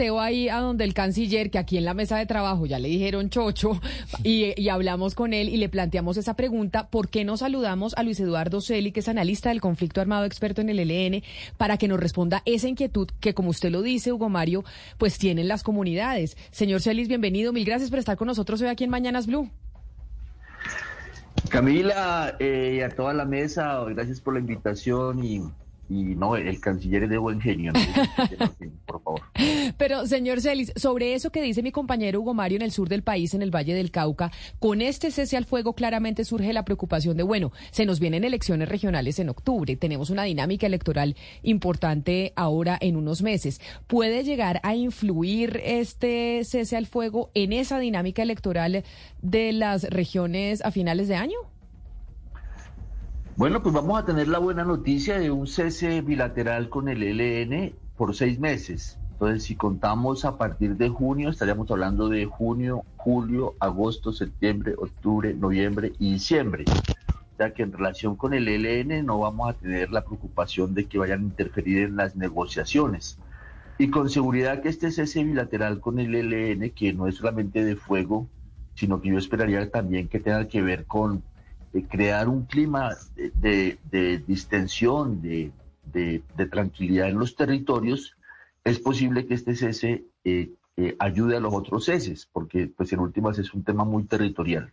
Ahí a donde el canciller, que aquí en la mesa de trabajo ya le dijeron chocho, y, hablamos con él y le planteamos esa pregunta, ¿por qué no saludamos a Luis Eduardo Celi, que es analista del conflicto armado experto en el ELN, para que nos responda esa inquietud que, como usted lo dice, Hugo Mario, pues tienen las comunidades? Señor Celis, bienvenido, mil gracias por estar con nosotros hoy aquí en Mañanas Blue. Camila eh, y a toda la mesa, gracias por la invitación y y no, el canciller es de buen genio, ¿no? por favor. Pero, señor Celis, sobre eso que dice mi compañero Hugo Mario en el sur del país, en el Valle del Cauca, con este cese al fuego claramente surge la preocupación de, bueno, se nos vienen elecciones regionales en octubre, tenemos una dinámica electoral importante ahora en unos meses. ¿Puede llegar a influir este cese al fuego en esa dinámica electoral de las regiones a finales de año? Bueno, pues vamos a tener la buena noticia de un cese bilateral con el ELN por seis meses. Entonces, si contamos a partir de junio, estaríamos hablando de junio, julio, agosto, septiembre, octubre, noviembre y diciembre. O sea que en relación con el ELN no vamos a tener la preocupación de que vayan a interferir en las negociaciones. Y con seguridad que este cese bilateral con el ELN, que no es solamente de fuego, sino que yo esperaría también que tenga que ver con de crear un clima de, distensión, de, tranquilidad en los territorios, es posible que este cese eh, eh, ayude a los otros ceses, porque pues en últimas es un tema muy territorial.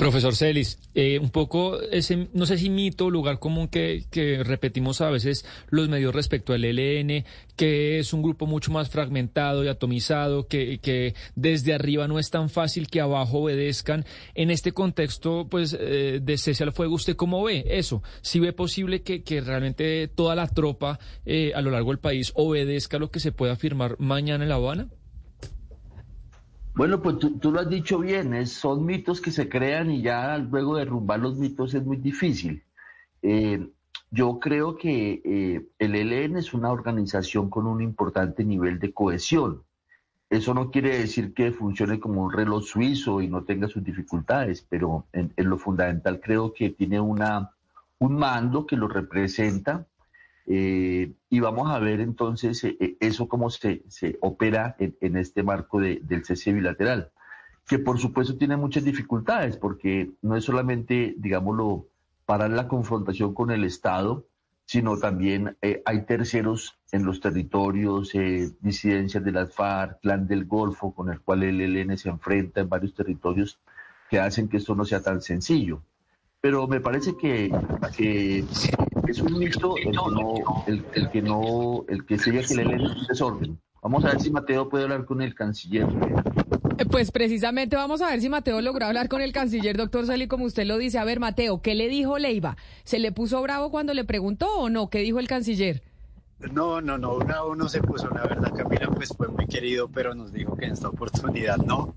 Profesor Celis, eh, un poco ese, no sé si mito, lugar común que, repetimos a veces los medios respecto al ELN, que es un grupo mucho más fragmentado y atomizado, que, que desde arriba no es tan fácil que abajo obedezcan. En este contexto, pues, eh, de cese al fuego, ¿usted cómo ve eso? ¿Si ve posible que, realmente toda la tropa eh, a lo largo del país obedezca lo que se pueda firmar mañana en La Habana? Bueno, pues tú, lo has dicho bien, son mitos que se crean y ya luego derrumbar los mitos es muy difícil. Eh, yo creo que eh, el ELN es una organización con un importante nivel de cohesión. Eso no quiere decir que funcione como un reloj suizo y no tenga sus dificultades, pero en, en lo fundamental creo que tiene una, un mando que lo representa, eh, y vamos a ver entonces eh, eh, eso cómo se, se opera en, este marco del cese bilateral, que por supuesto tiene muchas dificultades, porque no es solamente, digámoslo, parar la confrontación con el Estado, sino también hay terceros en los territorios, disidencias de las FARC, Clan del Golfo, con el cual el ELN se enfrenta en varios territorios, que hacen que esto no sea tan sencillo. Pero me parece que, que es un mito el que no, el, que no, el que sigue que le leen un desorden. Vamos a ver si Mateo puede hablar con el canciller. Eh, pues precisamente vamos a ver si Mateo logró hablar con el canciller, doctor Sali, como usted lo dice. A ver, Mateo, ¿qué le dijo Leiva? ¿Se le puso bravo cuando le preguntó o no? ¿Qué dijo el canciller? No, no, no, bravo no se puso, la verdad, Camila, pues fue muy querido, pero nos dijo que en esta oportunidad no,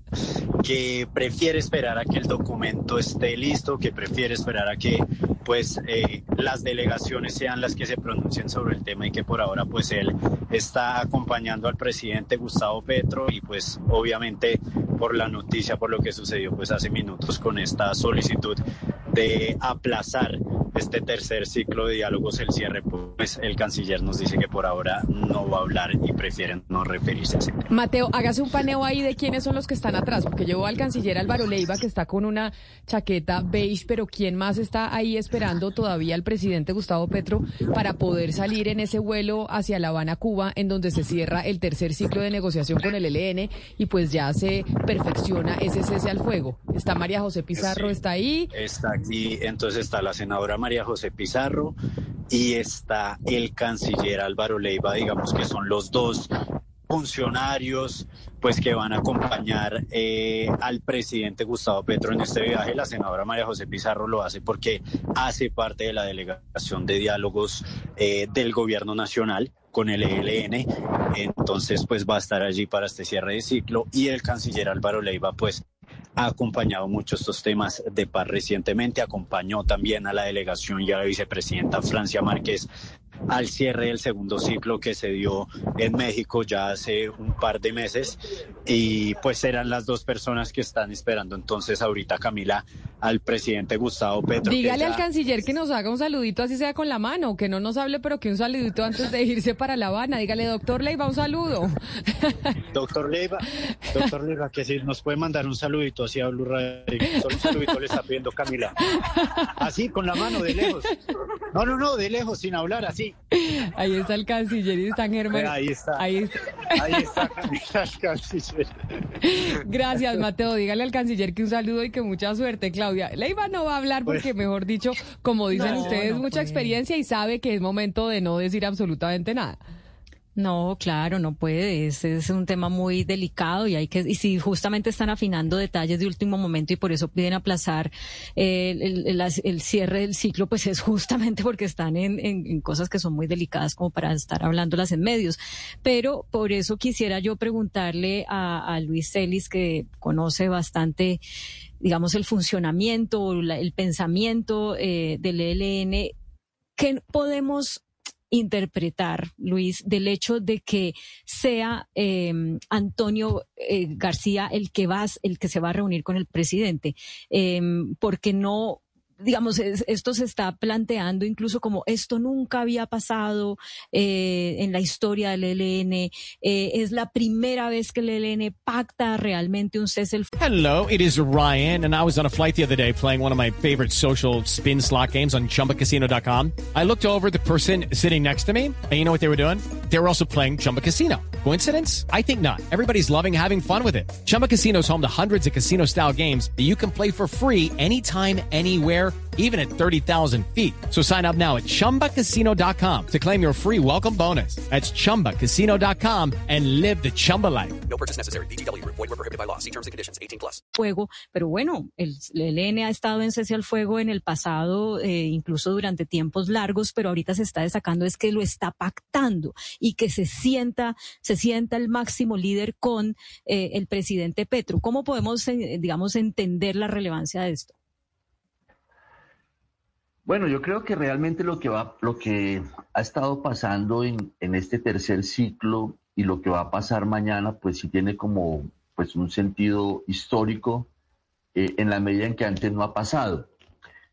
que prefiere esperar a que el documento esté listo, que prefiere esperar a que pues eh, las delegaciones sean las que se pronuncien sobre el tema y que por ahora pues él está acompañando al presidente Gustavo Petro y pues obviamente por la noticia, por lo que sucedió pues hace minutos con esta solicitud de aplazar este tercer ciclo de diálogos, el cierre, pues el canciller nos dice que por ahora no va a hablar y prefieren no referirse a ese tema. Mateo, hágase un paneo ahí de quiénes son los que están atrás, porque llevo al canciller Álvaro Leiva que está con una chaqueta beige, pero ¿quién más está ahí esperando todavía al presidente Gustavo Petro para poder salir en ese vuelo hacia La Habana, Cuba, en donde se cierra el tercer ciclo de negociación con el ELN y pues ya se perfecciona ese cese al fuego? Está María José Pizarro, está ahí. Está aquí, entonces está la senadora María José Pizarro y está el canciller Álvaro Leiva, digamos que son los dos funcionarios pues que van a acompañar eh, al presidente Gustavo Petro en este viaje. La senadora María José Pizarro lo hace porque hace parte de la delegación de diálogos eh, del gobierno nacional con el ELN, entonces pues va a estar allí para este cierre de ciclo y el canciller Álvaro Leiva pues ha acompañado mucho estos temas de paz recientemente, acompañó también a la delegación y a la vicepresidenta Francia Márquez al cierre del segundo ciclo que se dio en México ya hace un par de meses. Y pues eran las dos personas que están esperando entonces ahorita Camila al presidente Gustavo Petro. Dígale al canciller que nos haga un saludito así sea con la mano, que no nos hable pero que un saludito antes de irse para La Habana. Dígale, doctor Leiva, un saludo. Doctor Leiva, doctor Leiva, que si nos puede mandar un saludito así a Blue Solo un saludito le está pidiendo Camila. Así, con la mano, de lejos. No, no, no, de lejos, sin hablar, así. Ahí está el canciller y está Germán. Ahí está. Ahí está. Ahí está el canciller. Gracias, Mateo. Dígale al canciller que un saludo y que mucha suerte, Claudia. Leiva no va a hablar porque, pues, mejor dicho, como dicen ustedes, mucha experiencia y sabe que es momento de no decir absolutamente nada. No, claro, no puede. Es, es un tema muy delicado y hay que, y si justamente están afinando detalles de último momento y por eso piden aplazar el, cierre del ciclo, pues es justamente porque están en, cosas que son muy delicadas como para estar hablándolas en medios. Pero por eso quisiera yo preguntarle a, Luis Celis, que conoce bastante digamos, el funcionamiento, el pensamiento eh, del ELN, ¿qué podemos interpretar, Luis, del hecho de que sea em, Antonio eh, García el que va, el que se va a reunir con el presidente, em, porque no digamos, esto se está planteando incluso como esto nunca había pasado eh, en la historia del ELN. Eh, es la primera vez que el ELN pacta realmente un cese el Hello, it is Ryan, and I was on a flight the other day playing one of my favorite social spin slot games on chumbacasino.com. I looked over the person sitting next to me, and you know what they were doing? They were also playing Chumba Casino. Coincidence? I think not. Everybody's loving having fun with it. Chumba Casino is home to hundreds of casino style games that you can play for free anytime, anywhere even at 30,000 feet. So sign up now at ChumbaCasino.com to claim your free welcome bonus. That's ChumbaCasino.com and live the Chumba life. No purchase necessary. BGW. Void were prohibited by law. See terms and conditions. 18 plus. Fuego. Pero bueno, el, el ELN ha estado en cese al fuego en el pasado, eh, incluso durante tiempos largos, pero ahorita se está destacando es que lo está pactando y que se sienta, se sienta el máximo líder con eh, el presidente Petro. ¿Cómo podemos, eh, digamos, entender la relevancia de esto? Bueno, yo creo que realmente lo que va, lo que ha estado pasando en, este tercer ciclo y lo que va a pasar mañana, pues sí tiene como pues un sentido histórico eh, en la medida en que antes no ha pasado.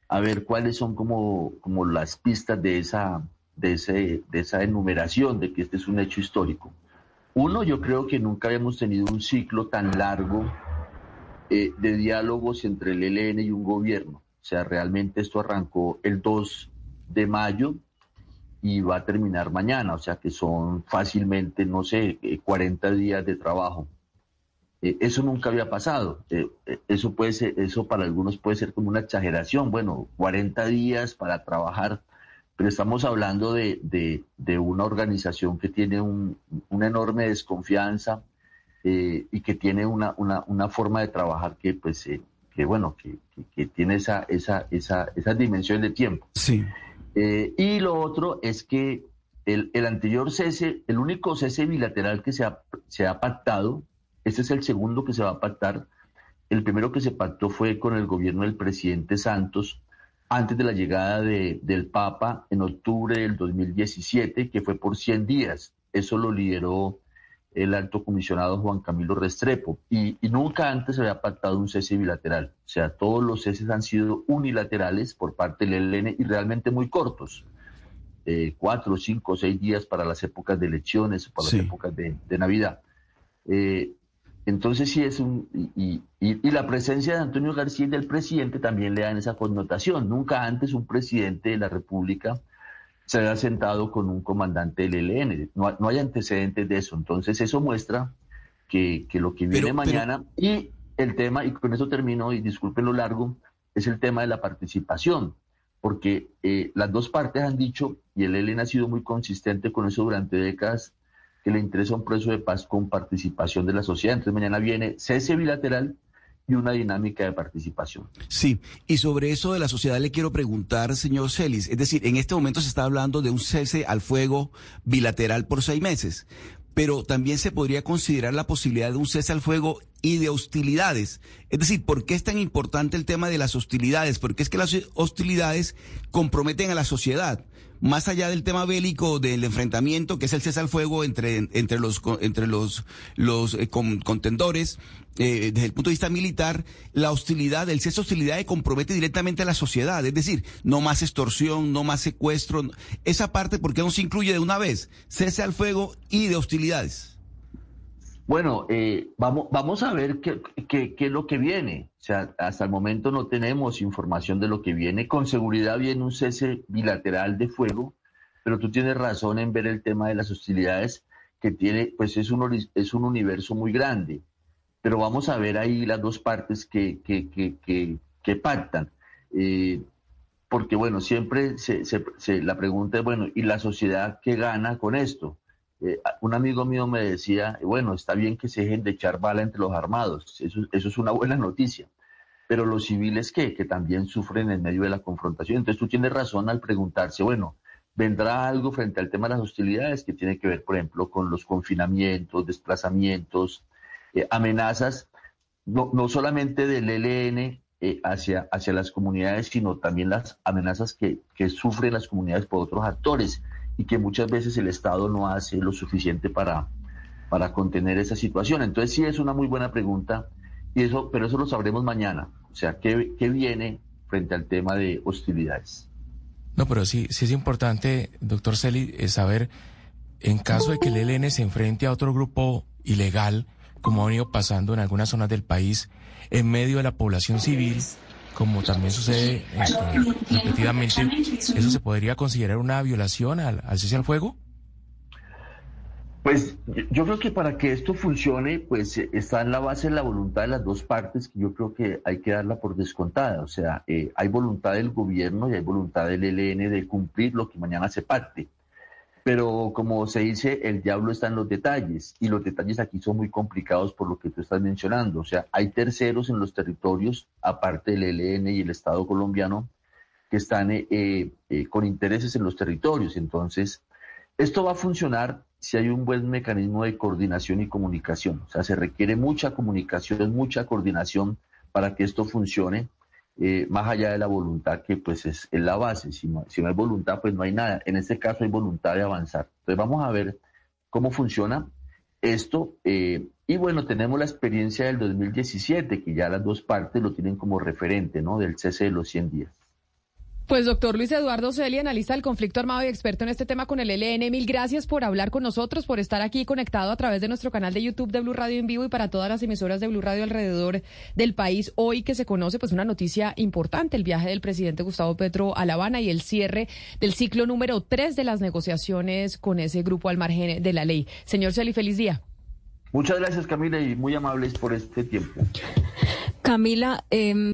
A ver cuáles son como, como las pistas de esa, de, ese, de esa enumeración de que este es un hecho histórico. Uno, yo creo que nunca habíamos tenido un ciclo tan largo eh, de diálogos entre el ELN y un gobierno. O sea, realmente esto arrancó el 2 de mayo y va a terminar mañana, o sea que son fácilmente, no sé, 40 eh, días de trabajo. Eh, eso nunca había pasado. Eso puede ser, eso para algunos puede ser como una exageración. Bueno, 40 días para trabajar, pero estamos hablando de, de, una organización que tiene un, una enorme desconfianza y que tiene una, una, una, forma de trabajar que pues que bueno, que, que, tiene esa, esa, esa, esa dimensión de tiempo. Sí. Eh, y lo otro es que el, el, anterior cese, el único cese bilateral que se ha, se ha pactado, este es el segundo que se va a pactar. El primero que se pactó fue con el gobierno del presidente Santos antes de la llegada de, del Papa en octubre del 2017, que fue por 100 días. Eso lo lideró el alto comisionado Juan Camilo Restrepo. Y, nunca antes se había pactado un cese bilateral. O sea, todos los ceses han sido unilaterales por parte del ELN y realmente muy cortos. Eh, cuatro, cinco, seis días para las épocas de elecciones, para las épocas de, Navidad. Eh, entonces sí es un... Y, y, la presencia de Antonio García y del presidente también le dan esa connotación. Nunca antes un presidente de la República se haya sentado con un comandante del ELN. No, no hay antecedentes de eso. Entonces eso muestra que, lo que viene mañana y el tema, y con eso termino, y disculpen lo largo, es el tema de la participación, porque eh, las dos partes han dicho, y el ELN ha sido muy consistente con eso durante décadas, que le interesa un proceso de paz con participación de la sociedad. Entonces mañana viene cese bilateral y una dinámica de participación. Sí, y sobre eso de la sociedad le quiero preguntar, señor Celis, es decir, en este momento se está hablando de un cese al fuego bilateral por seis meses, pero también se podría considerar la posibilidad de un cese al fuego y de hostilidades. Es decir, ¿por qué es tan importante el tema de las hostilidades? Porque es que las hostilidades comprometen a la sociedad más allá del tema bélico del enfrentamiento, que es el cese al fuego entre, entre los, entre los, los eh, contendores, eh, desde el punto de vista militar, la hostilidad, el cese de hostilidad compromete directamente a la sociedad. Es decir, no más extorsión, no más secuestro. Esa parte, ¿por qué no se incluye de una vez? Cese al fuego y de hostilidades. Bueno, eh, vamos, vamos a ver qué, qué, qué, es lo que viene. O sea, hasta el momento no tenemos información de lo que viene. Con seguridad viene un cese bilateral de fuego, pero tú tienes razón en ver el tema de las hostilidades que tiene, pues es un, es un universo muy grande. Pero vamos a ver ahí las dos partes que, que, que, que pactan. Eh, porque, bueno, siempre se, se, la pregunta es, bueno, ¿y la sociedad qué gana con esto? Eh, un amigo mío me decía, bueno, está bien que se dejen de echar bala entre los armados, eso, es una buena noticia, pero los civiles ¿qué? que también sufren en medio de la confrontación. Entonces tú tienes razón al preguntarse, bueno, vendrá algo frente al tema de las hostilidades que tiene que ver, por ejemplo, con los confinamientos, desplazamientos, eh, amenazas, no, no, solamente del ELN eh, hacia, hacia las comunidades, sino también las amenazas que, que sufren las comunidades por otros actores y que muchas veces el Estado no hace lo suficiente para, para contener esa situación. Entonces sí es una muy buena pregunta, y eso, pero eso lo sabremos mañana. O sea, ¿qué, qué viene frente al tema de hostilidades? No, pero sí, sí es importante, doctor Celi, eh, saber, en caso de que el ELN se enfrente a otro grupo ilegal, como ha venido pasando en algunas zonas del país, en medio de la población civil, como también sucede este, repetidamente, ¿eso se podría considerar una violación al, cese al fuego? Pues yo creo que para que esto funcione, pues está en la base de la voluntad de las dos partes, que yo creo que hay que darla por descontada. O sea, eh, hay voluntad del gobierno y hay voluntad del ELN de cumplir lo que mañana se parte. Pero como se dice, el diablo está en los detalles y los detalles aquí son muy complicados por lo que tú estás mencionando. O sea, hay terceros en los territorios, aparte del ELN y el Estado colombiano, que están eh, eh, con intereses en los territorios. Entonces, esto va a funcionar si hay un buen mecanismo de coordinación y comunicación. O sea, se requiere mucha comunicación, mucha coordinación para que esto funcione eh, más allá de la voluntad que pues es, la base. Si no, si hay voluntad, pues no hay nada. En este caso hay voluntad de avanzar. Entonces vamos a ver cómo funciona esto. Eh, y bueno, tenemos la experiencia del 2017, que ya las dos partes lo tienen como referente, ¿no? Del cese de los 100 días. Pues doctor Luis Eduardo Celi, analista del conflicto armado y experto en este tema con el LN, mil gracias por hablar con nosotros, por estar aquí conectado a través de nuestro canal de YouTube de Blue Radio en vivo y para todas las emisoras de Blue Radio alrededor del país. Hoy que se conoce pues una noticia importante, el viaje del presidente Gustavo Petro a La Habana y el cierre del ciclo número tres de las negociaciones con ese grupo al margen de la ley. Señor Celi, feliz día. Muchas gracias Camila y muy amables por este tiempo. Camila, eh...